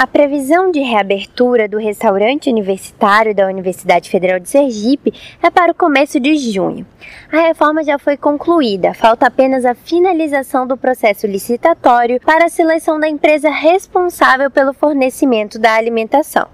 A previsão de reabertura do restaurante universitário da Universidade Federal de Sergipe é para o começo de junho. A reforma já foi concluída, falta apenas a finalização do processo licitatório para a seleção da empresa responsável pelo fornecimento da alimentação.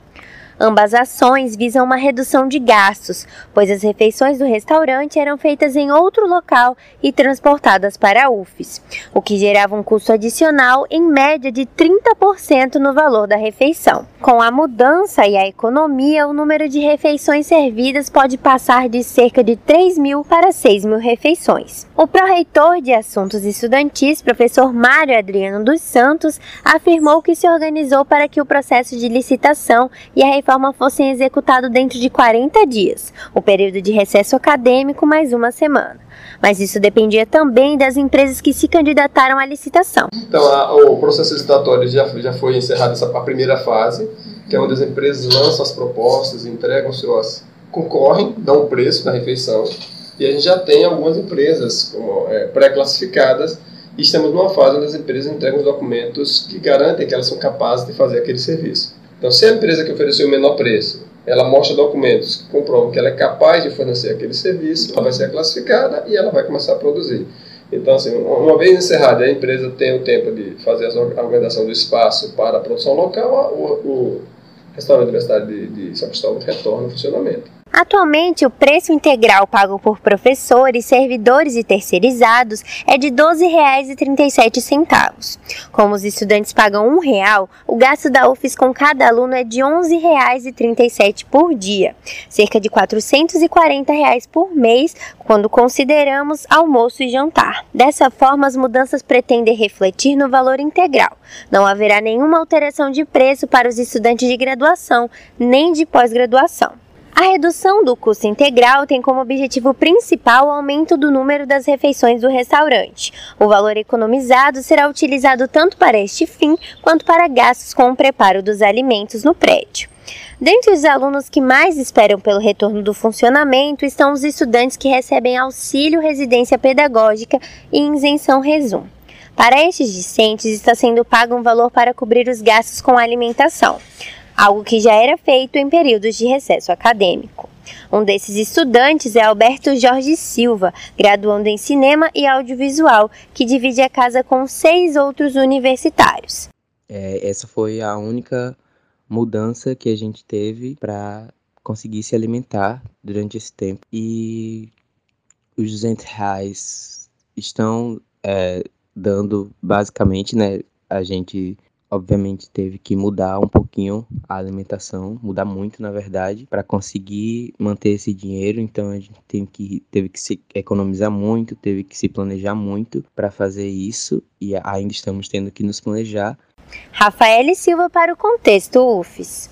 Ambas ações visam uma redução de gastos, pois as refeições do restaurante eram feitas em outro local e transportadas para a UFES, o que gerava um custo adicional em média de 30% no valor da refeição. Com a mudança e a economia, o número de refeições servidas pode passar de cerca de 3 mil para 6 mil refeições. O pró-reitor de Assuntos Estudantis, professor Mário Adriano dos Santos, afirmou que se organizou para que o processo de licitação e a reforma fossem executados dentro de 40 dias, o período de recesso acadêmico mais uma semana. Mas isso dependia também das empresas que se candidataram à licitação. Então, a, o processo licitatório já, já foi encerrado essa a primeira fase, que é onde as empresas lançam as propostas, entregam suas concorrem, dão o preço da refeição, e a gente já tem algumas empresas é, pré-classificadas e estamos numa fase onde as empresas entregam os documentos que garantem que elas são capazes de fazer aquele serviço. Então, se a empresa que ofereceu o menor preço, ela mostra documentos que comprovam que ela é capaz de fornecer aquele serviço, ela vai ser classificada e ela vai começar a produzir. Então, assim, uma vez encerrada, a empresa tem o tempo de fazer a organização do espaço para a produção local, o, o restaurante universitário de, de São Cristóvão retorna ao funcionamento. Atualmente, o preço integral pago por professores, servidores e terceirizados é de R$ 12,37. Como os estudantes pagam um real, o gasto da UFES com cada aluno é de R$ 11,37 por dia, cerca de 440 reais por mês, quando consideramos almoço e jantar. Dessa forma, as mudanças pretendem refletir no valor integral. Não haverá nenhuma alteração de preço para os estudantes de graduação, nem de pós-graduação. A redução do custo integral tem como objetivo principal o aumento do número das refeições do restaurante. O valor economizado será utilizado tanto para este fim quanto para gastos com o preparo dos alimentos no prédio. Dentre os alunos que mais esperam pelo retorno do funcionamento estão os estudantes que recebem auxílio residência pedagógica e isenção resum. Para estes discentes está sendo pago um valor para cobrir os gastos com alimentação algo que já era feito em períodos de recesso acadêmico. Um desses estudantes é Alberto Jorge Silva, graduando em cinema e audiovisual, que divide a casa com seis outros universitários. É, essa foi a única mudança que a gente teve para conseguir se alimentar durante esse tempo. E os 200 reais estão é, dando basicamente, né? A gente obviamente teve que mudar um pouquinho a alimentação, mudar muito na verdade, para conseguir manter esse dinheiro. Então a gente tem que, teve que se economizar muito, teve que se planejar muito para fazer isso e ainda estamos tendo que nos planejar. Rafael Silva para o Contexto UFES.